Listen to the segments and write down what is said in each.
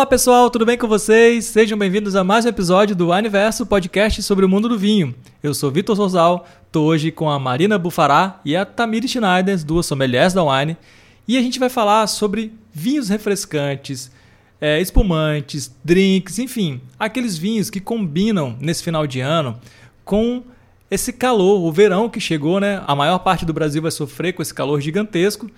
Olá pessoal, tudo bem com vocês? Sejam bem-vindos a mais um episódio do Aniverso Podcast sobre o mundo do vinho. Eu sou Vitor Souzal, estou hoje com a Marina Bufará e a Tamiri Schneider, duas sommeliers da Wine, e a gente vai falar sobre vinhos refrescantes, é, espumantes, drinks, enfim, aqueles vinhos que combinam nesse final de ano com esse calor, o verão que chegou, né? A maior parte do Brasil vai sofrer com esse calor gigantesco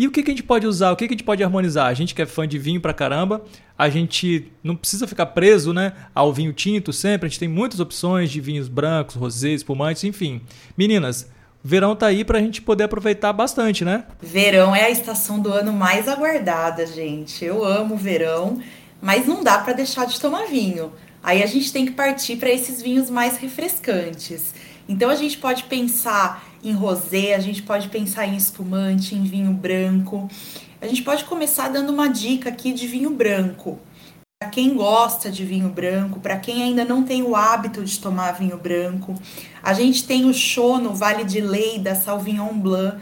e o que, que a gente pode usar? O que, que a gente pode harmonizar? A gente que é fã de vinho pra caramba, a gente não precisa ficar preso né, ao vinho tinto sempre. A gente tem muitas opções de vinhos brancos, rosés, espumantes, enfim. Meninas, verão tá aí pra gente poder aproveitar bastante, né? Verão é a estação do ano mais aguardada, gente. Eu amo verão, mas não dá para deixar de tomar vinho. Aí a gente tem que partir para esses vinhos mais refrescantes. Então a gente pode pensar em rosé, a gente pode pensar em espumante, em vinho branco. A gente pode começar dando uma dica aqui de vinho branco. Para quem gosta de vinho branco, para quem ainda não tem o hábito de tomar vinho branco, a gente tem o Chono Vale de Leida Sauvignon Blanc.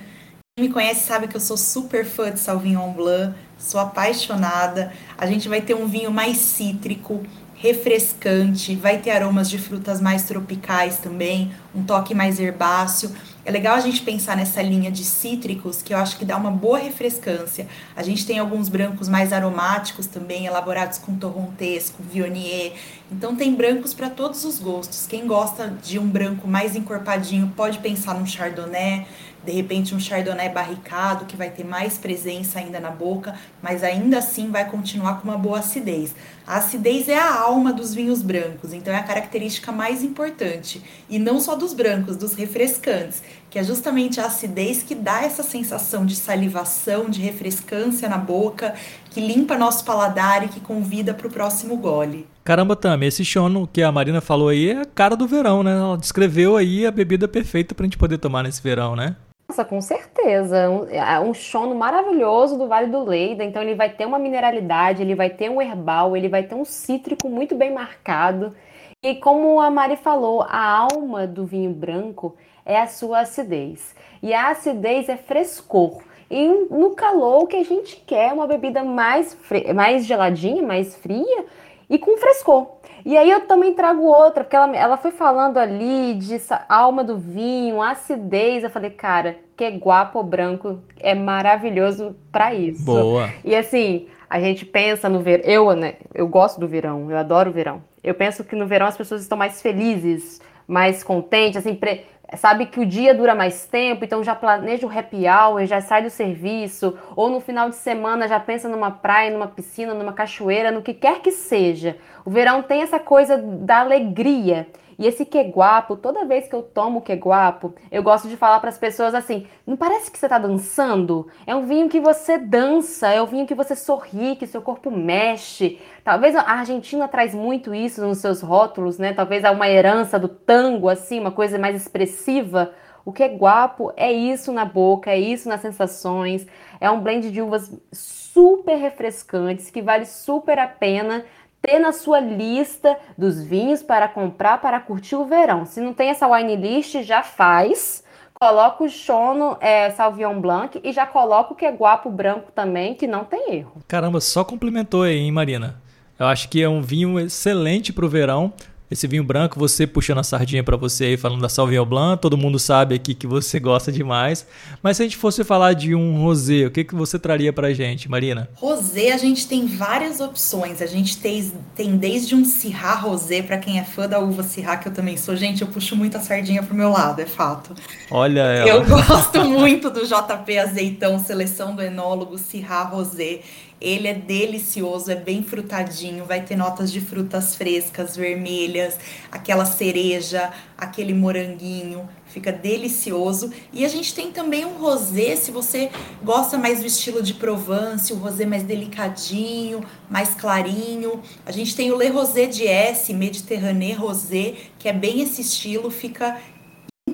Quem me conhece sabe que eu sou super fã de Sauvignon Blanc, sou apaixonada. A gente vai ter um vinho mais cítrico, refrescante, vai ter aromas de frutas mais tropicais também, um toque mais herbáceo. É legal a gente pensar nessa linha de cítricos, que eu acho que dá uma boa refrescância. A gente tem alguns brancos mais aromáticos também, elaborados com torrontés, com viognier. Então tem brancos para todos os gostos. Quem gosta de um branco mais encorpadinho pode pensar num chardonnay de repente um chardonnay barricado que vai ter mais presença ainda na boca, mas ainda assim vai continuar com uma boa acidez. A acidez é a alma dos vinhos brancos, então é a característica mais importante, e não só dos brancos, dos refrescantes, que é justamente a acidez que dá essa sensação de salivação, de refrescância na boca, que limpa nosso paladar e que convida para o próximo gole. Caramba, Tami, esse chono que a Marina falou aí é a cara do verão, né? Ela descreveu aí a bebida perfeita para a gente poder tomar nesse verão, né? Nossa, com certeza. Um, é, um chono maravilhoso do Vale do Leida. Então, ele vai ter uma mineralidade, ele vai ter um herbal, ele vai ter um cítrico muito bem marcado. E como a Mari falou, a alma do vinho branco é a sua acidez. E a acidez é frescor. E no calor, o que a gente quer é uma bebida mais, mais geladinha, mais fria e com frescor. E aí eu também trago outra, porque ela, ela foi falando ali de alma do vinho, acidez. Eu falei, cara, que guapo branco é maravilhoso para isso. Boa. E assim, a gente pensa no verão. Eu, né? Eu gosto do verão, eu adoro o verão. Eu penso que no verão as pessoas estão mais felizes, mais contentes, assim, pre sabe que o dia dura mais tempo, então já planeja o happy hour, já sai do serviço, ou no final de semana já pensa numa praia, numa piscina, numa cachoeira, no que quer que seja. O verão tem essa coisa da alegria. E esse queguapo, toda vez que eu tomo queguapo, eu gosto de falar para as pessoas assim: não parece que você está dançando? É um vinho que você dança, é um vinho que você sorri, que seu corpo mexe. Talvez a Argentina traz muito isso nos seus rótulos, né? Talvez há uma herança do tango, assim, uma coisa mais expressiva. O que guapo é isso na boca, é isso nas sensações. É um blend de uvas super refrescantes que vale super a pena ter na sua lista dos vinhos para comprar para curtir o verão. Se não tem essa wine list, já faz. Coloca o Chono é, Sauvignon Blanc e já coloca o que é guapo branco também, que não tem erro. Caramba, só complementou aí, hein, Marina? Eu acho que é um vinho excelente para o verão. Esse vinho branco, você puxando a sardinha para você aí, falando da Sauvignon Blanc, todo mundo sabe aqui que você gosta demais. Mas se a gente fosse falar de um rosé, o que, que você traria pra gente, Marina? Rosé, a gente tem várias opções. A gente tem, tem desde um Syrah rosé, para quem é fã da uva Syrah, que eu também sou. Gente, eu puxo muito a sardinha pro meu lado, é fato. Olha ela. Eu gosto muito do JP Azeitão, seleção do enólogo Syrah rosé. Ele é delicioso, é bem frutadinho, vai ter notas de frutas frescas, vermelhas, aquela cereja, aquele moranguinho, fica delicioso. E a gente tem também um rosé, se você gosta mais do estilo de Provence, o rosé mais delicadinho, mais clarinho. A gente tem o Le Rosé de S, Mediterranée Rosé, que é bem esse estilo, fica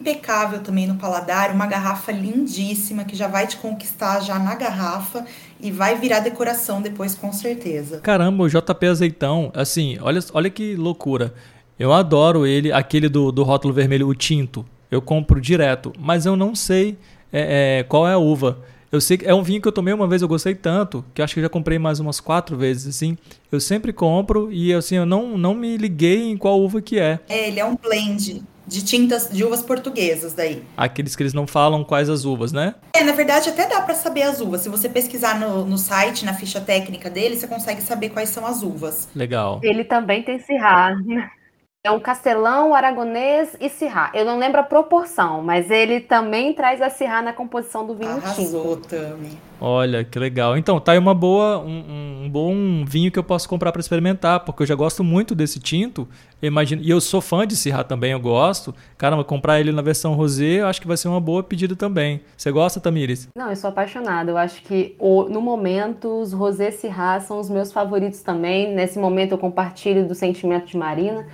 impecável também no paladar, uma garrafa lindíssima que já vai te conquistar já na garrafa e vai virar decoração depois com certeza. Caramba, o JP Azeitão, assim, olha, olha que loucura. Eu adoro ele, aquele do, do rótulo vermelho, o tinto. Eu compro direto, mas eu não sei é, é, qual é a uva. Eu sei que é um vinho que eu tomei uma vez, eu gostei tanto, que eu acho que já comprei mais umas quatro vezes, assim. Eu sempre compro e assim, eu não, não me liguei em qual uva que é. É, ele é um blend de tintas de uvas portuguesas daí. Aqueles que eles não falam quais as uvas, né? É, na verdade até dá para saber as uvas. Se você pesquisar no, no site, na ficha técnica dele, você consegue saber quais são as uvas. Legal. Ele também tem Syrah. É um castelão, aragonês e Syrah. Eu não lembro a proporção, mas ele também traz a Syrah na composição do vinho Arrasou, tinto. Tami. Olha, que legal. Então, tá aí uma boa, um, um bom vinho que eu posso comprar para experimentar, porque eu já gosto muito desse tinto. Eu imagino, e eu sou fã de Syrah também, eu gosto. Caramba, comprar ele na versão rosé, eu acho que vai ser uma boa pedida também. Você gosta, Tamires? Não, eu sou apaixonada. Eu acho que o, no momento os rosé Syrah são os meus favoritos também. Nesse momento eu compartilho do sentimento de Marina.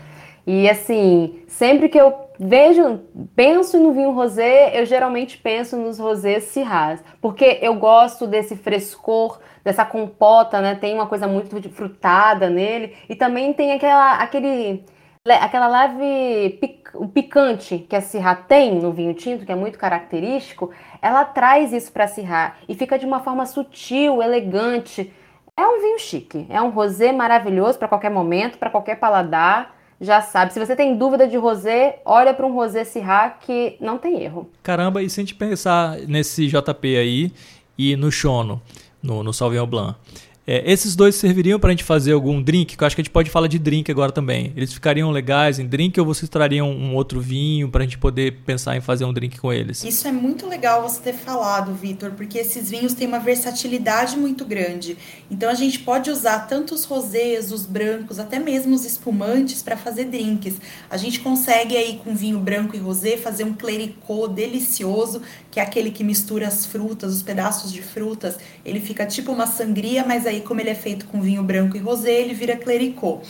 E assim, sempre que eu vejo, penso no vinho rosé, eu geralmente penso nos rosés Syrah, porque eu gosto desse frescor, dessa compota, né? Tem uma coisa muito frutada nele e também tem aquela aquele aquela leve o picante que a Syrah tem no vinho tinto, que é muito característico, ela traz isso para a Syrah e fica de uma forma sutil, elegante. É um vinho chique, é um rosé maravilhoso para qualquer momento, para qualquer paladar já sabe. Se você tem dúvida de rosé, olha para um rosé Syrah que não tem erro. Caramba, e se a gente pensar nesse JP aí e no Chono, no, no Sauvignon Blanc, é, esses dois serviriam para a gente fazer algum drink? Que eu acho que a gente pode falar de drink agora também. Eles ficariam legais em drink ou vocês trariam um outro vinho para a gente poder pensar em fazer um drink com eles? Isso é muito legal você ter falado, Vitor, porque esses vinhos têm uma versatilidade muito grande. Então a gente pode usar tanto os rosés, os brancos, até mesmo os espumantes para fazer drinks. A gente consegue aí com vinho branco e rosé fazer um clericot delicioso, que é aquele que mistura as frutas, os pedaços de frutas. Ele fica tipo uma sangria, mas aí como ele é feito com vinho branco e rosé, ele vira clericot.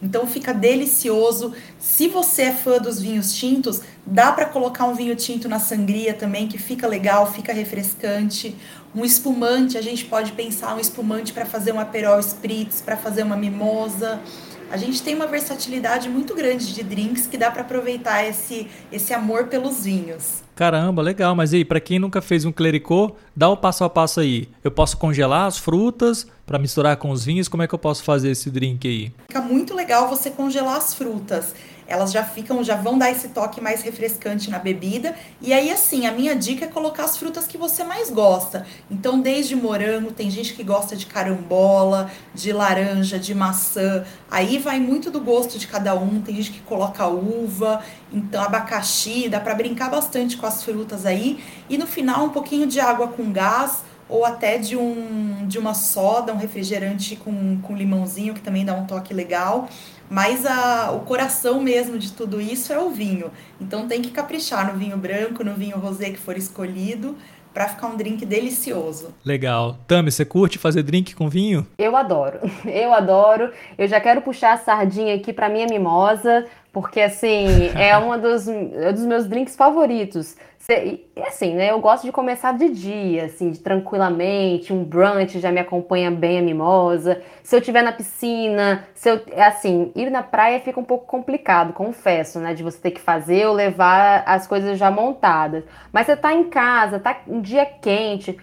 Então fica delicioso. Se você é fã dos vinhos tintos, dá para colocar um vinho tinto na sangria também, que fica legal, fica refrescante. Um espumante, a gente pode pensar um espumante para fazer um aperol spritz, para fazer uma mimosa. A gente tem uma versatilidade muito grande de drinks que dá para aproveitar esse, esse amor pelos vinhos. Caramba, legal. Mas aí, para quem nunca fez um clericot, dá o passo a passo aí. Eu posso congelar as frutas para misturar com os vinhos? Como é que eu posso fazer esse drink aí? Fica muito legal você congelar as frutas elas já ficam, já vão dar esse toque mais refrescante na bebida. E aí, assim, a minha dica é colocar as frutas que você mais gosta. Então, desde morango, tem gente que gosta de carambola, de laranja, de maçã. Aí vai muito do gosto de cada um. Tem gente que coloca uva, então abacaxi, dá para brincar bastante com as frutas aí. E no final, um pouquinho de água com gás ou até de, um, de uma soda, um refrigerante com, com limãozinho, que também dá um toque legal. Mas a, o coração mesmo de tudo isso é o vinho. Então tem que caprichar no vinho branco, no vinho rosé que for escolhido, para ficar um drink delicioso. Legal. Tami, você curte fazer drink com vinho? Eu adoro. Eu adoro. Eu já quero puxar a sardinha aqui para minha mimosa, porque assim, é um dos, é dos meus drinks favoritos. E assim, né? Eu gosto de começar de dia, assim, de, tranquilamente, um brunch já me acompanha bem a mimosa. Se eu estiver na piscina, se eu, é assim, ir na praia fica um pouco complicado, confesso, né? De você ter que fazer ou levar as coisas já montadas. Mas você tá em casa, tá um dia quente,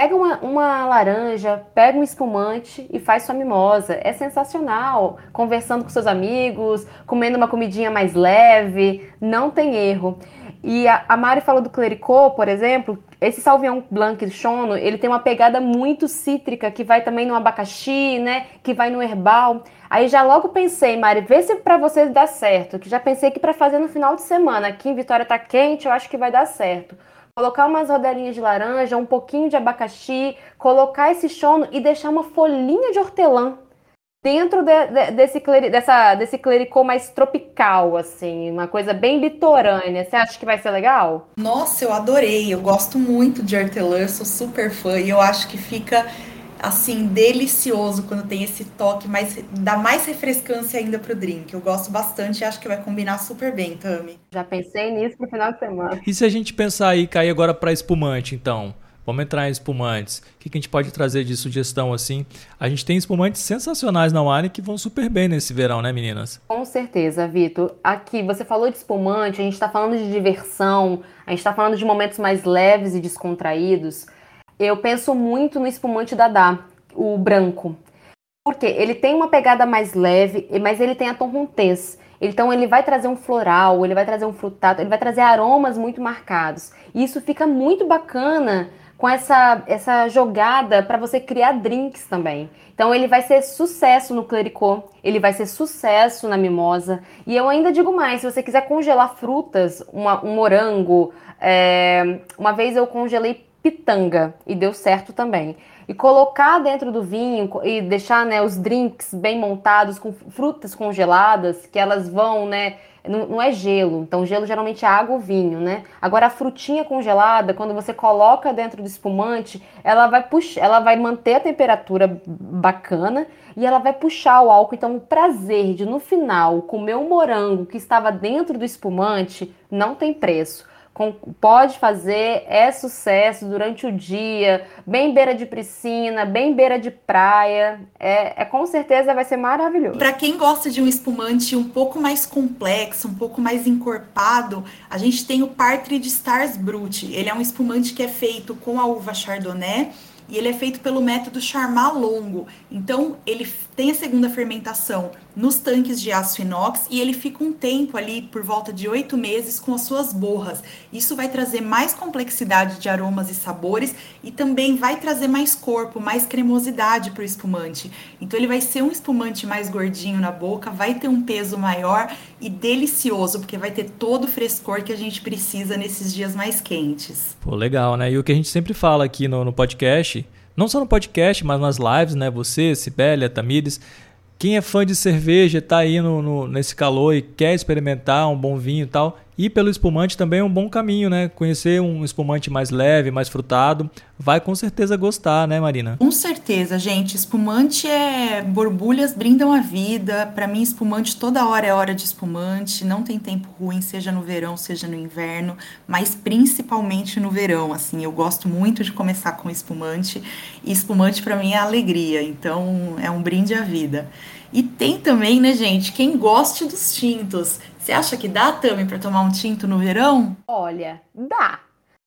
Pega uma, uma, laranja, pega um espumante e faz sua mimosa. É sensacional. Conversando com seus amigos, comendo uma comidinha mais leve, não tem erro. E a, a Mari falou do clericot, por exemplo. Esse Sauvignon Blanc do Chono, ele tem uma pegada muito cítrica, que vai também no abacaxi, né? Que vai no herbal. Aí já logo pensei, Mari, vê se para você dá certo. Que já pensei que para fazer no final de semana, aqui em Vitória tá quente, eu acho que vai dar certo. Colocar umas rodelinhas de laranja, um pouquinho de abacaxi, colocar esse chono e deixar uma folhinha de hortelã dentro de, de, desse, dessa, desse clericô mais tropical, assim, uma coisa bem litorânea. Você acha que vai ser legal? Nossa, eu adorei. Eu gosto muito de hortelã, sou super fã e eu acho que fica assim, delicioso quando tem esse toque, mais, dá mais refrescância ainda pro drink. Eu gosto bastante e acho que vai combinar super bem, Tami. Já pensei nisso pro final de semana. E se a gente pensar aí, cair agora para espumante, então? Vamos entrar em espumantes. O que, a gente pode trazer de sugestão assim? A gente tem espumantes sensacionais na Wine que vão super bem nesse verão, né, meninas? Com certeza, Vitor. Aqui, você falou de espumante, a gente está falando de diversão, a gente está falando de momentos mais leves e descontraídos. Eu penso muito no espumante da Dá, o branco. Porque ele tem uma pegada mais leve, mas ele tem a tonrontez. Então ele vai trazer um floral, ele vai trazer um frutado, ele vai trazer aromas muito marcados. E isso fica muito bacana com essa, essa jogada para você criar drinks também. Então ele vai ser sucesso no clericot, ele vai ser sucesso na mimosa. E eu ainda digo mais, se você quiser congelar frutas, uma, um morango, é, uma vez eu congelei pitanga e deu certo também. E colocar dentro do vinho e deixar né, os drinks bem montados com frutas congeladas, que elas vão, né, não, não, é gelo, então gelo geralmente é água ou vinho, né? Agora a frutinha congelada, quando você coloca dentro do espumante, ela vai puxar, ela vai manter a temperatura bacana e ela vai puxar o álcool. Então o prazer de no final comer o morango que estava dentro do espumante não tem preço pode fazer, é sucesso durante o dia, bem beira de piscina, bem beira de praia, é, é com certeza vai ser maravilhoso. Para quem gosta de um espumante um pouco mais complexo, um pouco mais encorpado, a gente tem o Partridge Stars Brut. Ele é um espumante que é feito com a uva Chardonnay e ele é feito pelo método Charmat Longo. Então, ele tem a segunda fermentação nos tanques de aço inox e ele fica um tempo ali, por volta de oito meses, com as suas borras. Isso vai trazer mais complexidade de aromas e sabores e também vai trazer mais corpo, mais cremosidade para o espumante. Então, ele vai ser um espumante mais gordinho na boca, vai ter um peso maior e delicioso, porque vai ter todo o frescor que a gente precisa nesses dias mais quentes. Pô, legal, né? E o que a gente sempre fala aqui no, no podcast não só no podcast, mas nas lives, né? Você, Sibélia, Tamires. Quem é fã de cerveja, está aí no, no, nesse calor e quer experimentar um bom vinho e tal, ir pelo espumante também é um bom caminho, né? Conhecer um espumante mais leve, mais frutado, vai com certeza gostar, né, Marina? Com certeza, gente. Espumante é borbulhas brindam a vida. Para mim, espumante toda hora é hora de espumante. Não tem tempo ruim, seja no verão, seja no inverno, mas principalmente no verão. Assim, eu gosto muito de começar com espumante. E espumante para mim é alegria. Então, é um brinde à vida. E tem também, né, gente, quem goste dos tintos. Você acha que dá, Tami, para tomar um tinto no verão? Olha, dá.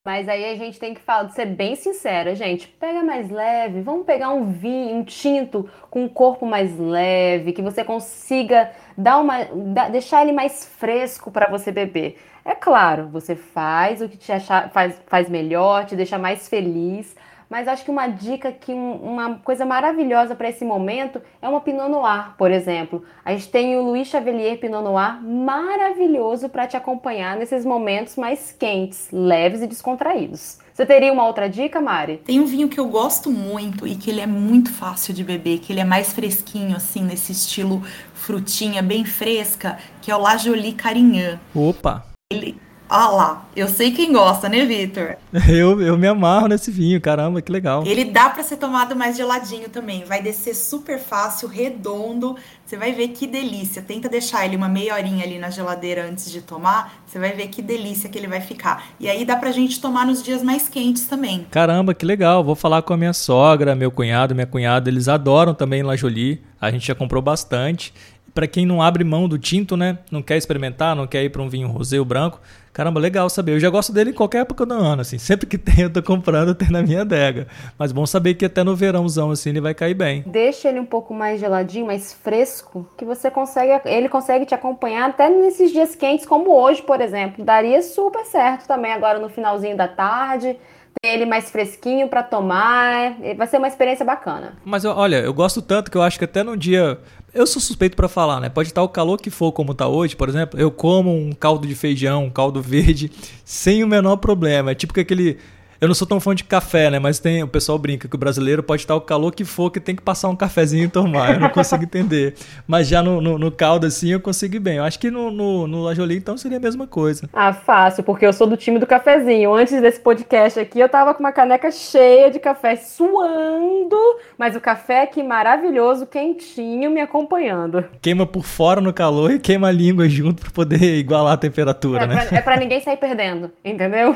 Mas aí a gente tem que falar, ser bem sincera, gente. Pega mais leve, vamos pegar um vinho, um tinto com um corpo mais leve, que você consiga dar uma, deixar ele mais fresco para você beber. É claro, você faz o que te achar, faz, faz melhor, te deixa mais feliz. Mas acho que uma dica que um, uma coisa maravilhosa para esse momento é uma Pinot Noir, por exemplo. A gente tem o Louis Chavelier Pinot Noir maravilhoso para te acompanhar nesses momentos mais quentes, leves e descontraídos. Você teria uma outra dica, Mari? Tem um vinho que eu gosto muito e que ele é muito fácil de beber, que ele é mais fresquinho, assim, nesse estilo frutinha, bem fresca, que é o La Jolie Carignan. Opa! Ele ah lá, eu sei quem gosta, né, Vitor? Eu, eu me amarro nesse vinho, caramba, que legal. Ele dá para ser tomado mais geladinho também. Vai descer super fácil, redondo. Você vai ver que delícia. Tenta deixar ele uma meia horinha ali na geladeira antes de tomar. Você vai ver que delícia que ele vai ficar. E aí dá pra gente tomar nos dias mais quentes também. Caramba, que legal. Vou falar com a minha sogra, meu cunhado, minha cunhada. Eles adoram também La Jolie. A gente já comprou bastante para quem não abre mão do tinto, né? Não quer experimentar, não quer ir para um vinho rosé ou branco. Caramba, legal saber. Eu já gosto dele em qualquer época do ano, assim. Sempre que tem, eu tô comprando, tem na minha adega. Mas bom saber que até no verãozão, assim, ele vai cair bem. Deixa ele um pouco mais geladinho, mais fresco, que você consegue, ele consegue te acompanhar até nesses dias quentes, como hoje, por exemplo. Daria super certo também agora no finalzinho da tarde ele mais fresquinho para tomar. Vai ser uma experiência bacana. Mas olha, eu gosto tanto que eu acho que até num dia eu sou suspeito para falar, né? Pode estar o calor que for, como está hoje, por exemplo. Eu como um caldo de feijão, um caldo verde, sem o menor problema. É tipo que aquele. Eu não sou tão fã de café, né? Mas tem, o pessoal brinca que o brasileiro pode estar o calor que for, que tem que passar um cafezinho e tomar. Eu não consigo entender. Mas já no, no, no, caldo, assim, eu consigo ir bem. Eu acho que no, no, no Lajoli, então, seria a mesma coisa. Ah, fácil, porque eu sou do time do cafezinho. Antes desse podcast aqui, eu tava com uma caneca cheia de café, suando, mas o café aqui maravilhoso, quentinho, me acompanhando. Queima por fora no calor e queima a língua junto para poder igualar a temperatura, é né? Pra, é pra ninguém sair perdendo, entendeu?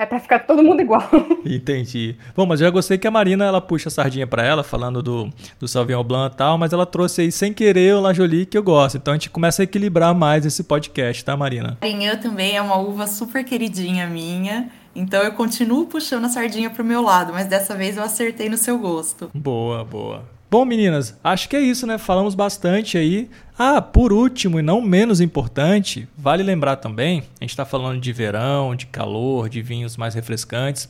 É pra ficar todo mundo igual. Entendi. Bom, mas eu já gostei que a Marina, ela puxa a sardinha para ela, falando do, do Sauvignon Blanc e tal, mas ela trouxe aí sem querer o Lajoli que eu gosto. Então a gente começa a equilibrar mais esse podcast, tá, Marina? Marinhã também é uma uva super queridinha minha. Então eu continuo puxando a sardinha pro meu lado, mas dessa vez eu acertei no seu gosto. Boa, boa. Bom, meninas, acho que é isso, né? Falamos bastante aí. Ah, por último e não menos importante, vale lembrar também, a gente está falando de verão, de calor, de vinhos mais refrescantes.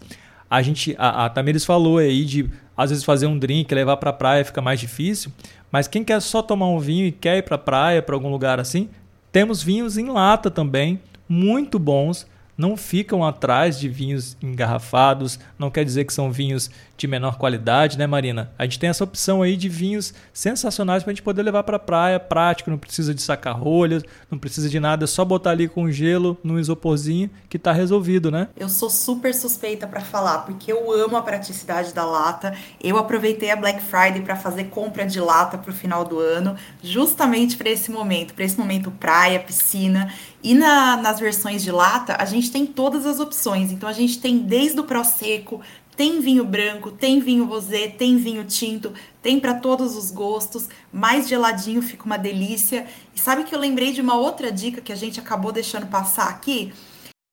A gente, a, a Tamires falou aí de às vezes fazer um drink, levar para a praia fica mais difícil, mas quem quer só tomar um vinho e quer ir para a praia, para algum lugar assim, temos vinhos em lata também, muito bons não ficam atrás de vinhos engarrafados, não quer dizer que são vinhos de menor qualidade, né, Marina? A gente tem essa opção aí de vinhos sensacionais para a gente poder levar para a praia, prático, não precisa de sacar rolhas, não precisa de nada, é só botar ali com gelo num isoporzinho que está resolvido, né? Eu sou super suspeita para falar, porque eu amo a praticidade da lata. Eu aproveitei a Black Friday para fazer compra de lata para o final do ano, justamente para esse momento, para esse momento praia, piscina. E na, nas versões de lata, a gente tem todas as opções. Então a gente tem desde o Prosecco, tem vinho branco, tem vinho rosé, tem vinho tinto, tem para todos os gostos. Mais geladinho fica uma delícia. E sabe que eu lembrei de uma outra dica que a gente acabou deixando passar aqui?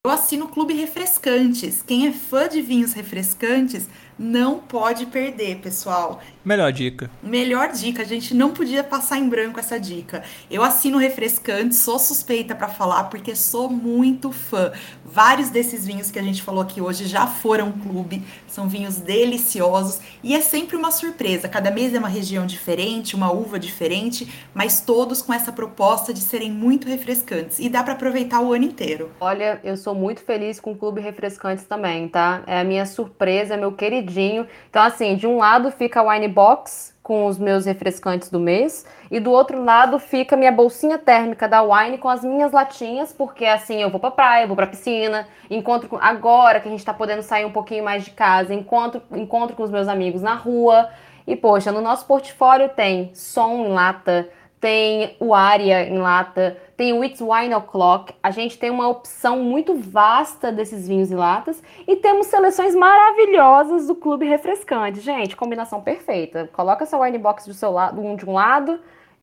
Eu assino o Clube Refrescantes. Quem é fã de vinhos refrescantes não pode perder, pessoal. Melhor dica. Melhor dica, a gente não podia passar em branco essa dica. Eu assino refrescante, sou suspeita para falar porque sou muito fã. Vários desses vinhos que a gente falou aqui hoje já foram clube, são vinhos deliciosos e é sempre uma surpresa. Cada mês é uma região diferente, uma uva diferente, mas todos com essa proposta de serem muito refrescantes e dá para aproveitar o ano inteiro. Olha, eu sou muito feliz com o Clube Refrescantes também, tá? É a minha surpresa, meu queridinho. Então assim, de um lado fica a Wine box com os meus refrescantes do mês e do outro lado fica minha bolsinha térmica da Wine com as minhas latinhas, porque assim eu vou pra praia, vou pra piscina, encontro com, agora que a gente tá podendo sair um pouquinho mais de casa, encontro, encontro com os meus amigos na rua. E poxa, no nosso portfólio tem som em lata, tem o Aria em lata, tem o It's Wine O'Clock. A gente tem uma opção muito vasta desses vinhos em latas e temos seleções maravilhosas do Clube Refrescante. Gente, combinação perfeita. Coloca seu wine box do seu lado, um de um lado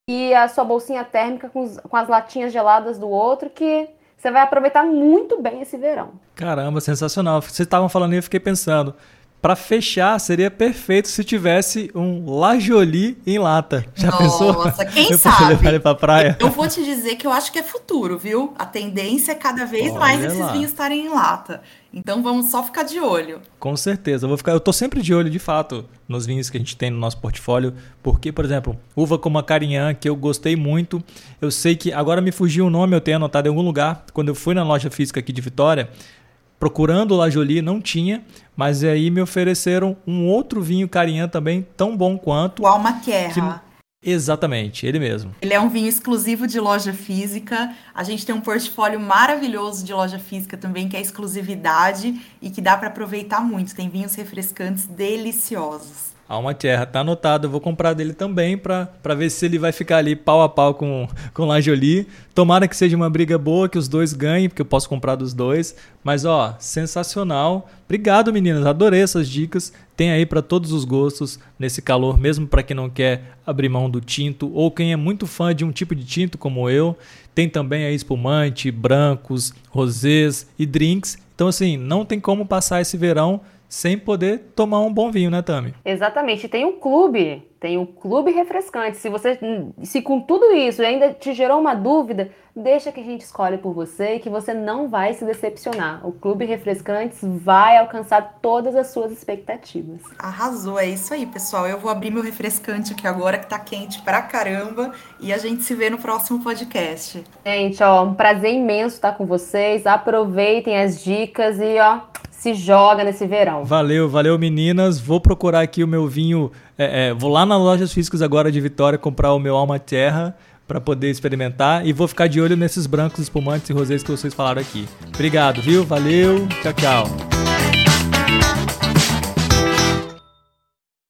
e a sua bolsinha térmica com, os, com as latinhas geladas do outro que você vai aproveitar muito bem esse verão. Caramba, sensacional. Vocês estavam falando e eu fiquei pensando para fechar, seria perfeito se tivesse um Lajoli em lata. Já Nossa, pensou? Nossa, quem eu sabe? Levar ele pra praia. Eu vou te dizer que eu acho que é futuro, viu? A tendência é cada vez Olha mais esses lá. vinhos estarem em lata. Então vamos só ficar de olho. Com certeza, eu vou ficar, eu tô sempre de olho de fato nos vinhos que a gente tem no nosso portfólio, porque, por exemplo, uva como a Carinhã, que eu gostei muito, eu sei que agora me fugiu o nome, eu tenho anotado em algum lugar, quando eu fui na loja física aqui de Vitória, procurando La Jolie, não tinha, mas aí me ofereceram um outro vinho Carinhã também, tão bom quanto. O Alma Que... Exatamente, ele mesmo. Ele é um vinho exclusivo de loja física. A gente tem um portfólio maravilhoso de loja física também, que é exclusividade e que dá para aproveitar muito. Tem vinhos refrescantes deliciosos. Alma Terra, tá anotado. Eu vou comprar dele também para ver se ele vai ficar ali pau a pau com, com Lajoli. Tomara que seja uma briga boa, que os dois ganhem, porque eu posso comprar dos dois. Mas ó, sensacional. Obrigado, meninas. Adorei essas dicas. Tem aí para todos os gostos nesse calor, mesmo para quem não quer abrir mão do tinto ou quem é muito fã de um tipo de tinto como eu. Tem também aí espumante, brancos, rosés e drinks. Então assim, não tem como passar esse verão sem poder tomar um bom vinho, né, Tami? Exatamente. Tem um clube, tem um clube refrescante. Se você, se com tudo isso ainda te gerou uma dúvida, deixa que a gente escolhe por você e que você não vai se decepcionar. O Clube Refrescantes vai alcançar todas as suas expectativas. Arrasou, é isso aí, pessoal. Eu vou abrir meu refrescante aqui agora que tá quente pra caramba e a gente se vê no próximo podcast. Gente, ó, um prazer imenso estar com vocês. Aproveitem as dicas e ó, se joga nesse verão. Valeu, valeu meninas. Vou procurar aqui o meu vinho. É, é, vou lá nas lojas físicas agora de Vitória comprar o meu Alma Terra para poder experimentar e vou ficar de olho nesses brancos espumantes e rosés que vocês falaram aqui. Obrigado, viu? Valeu, tchau, tchau.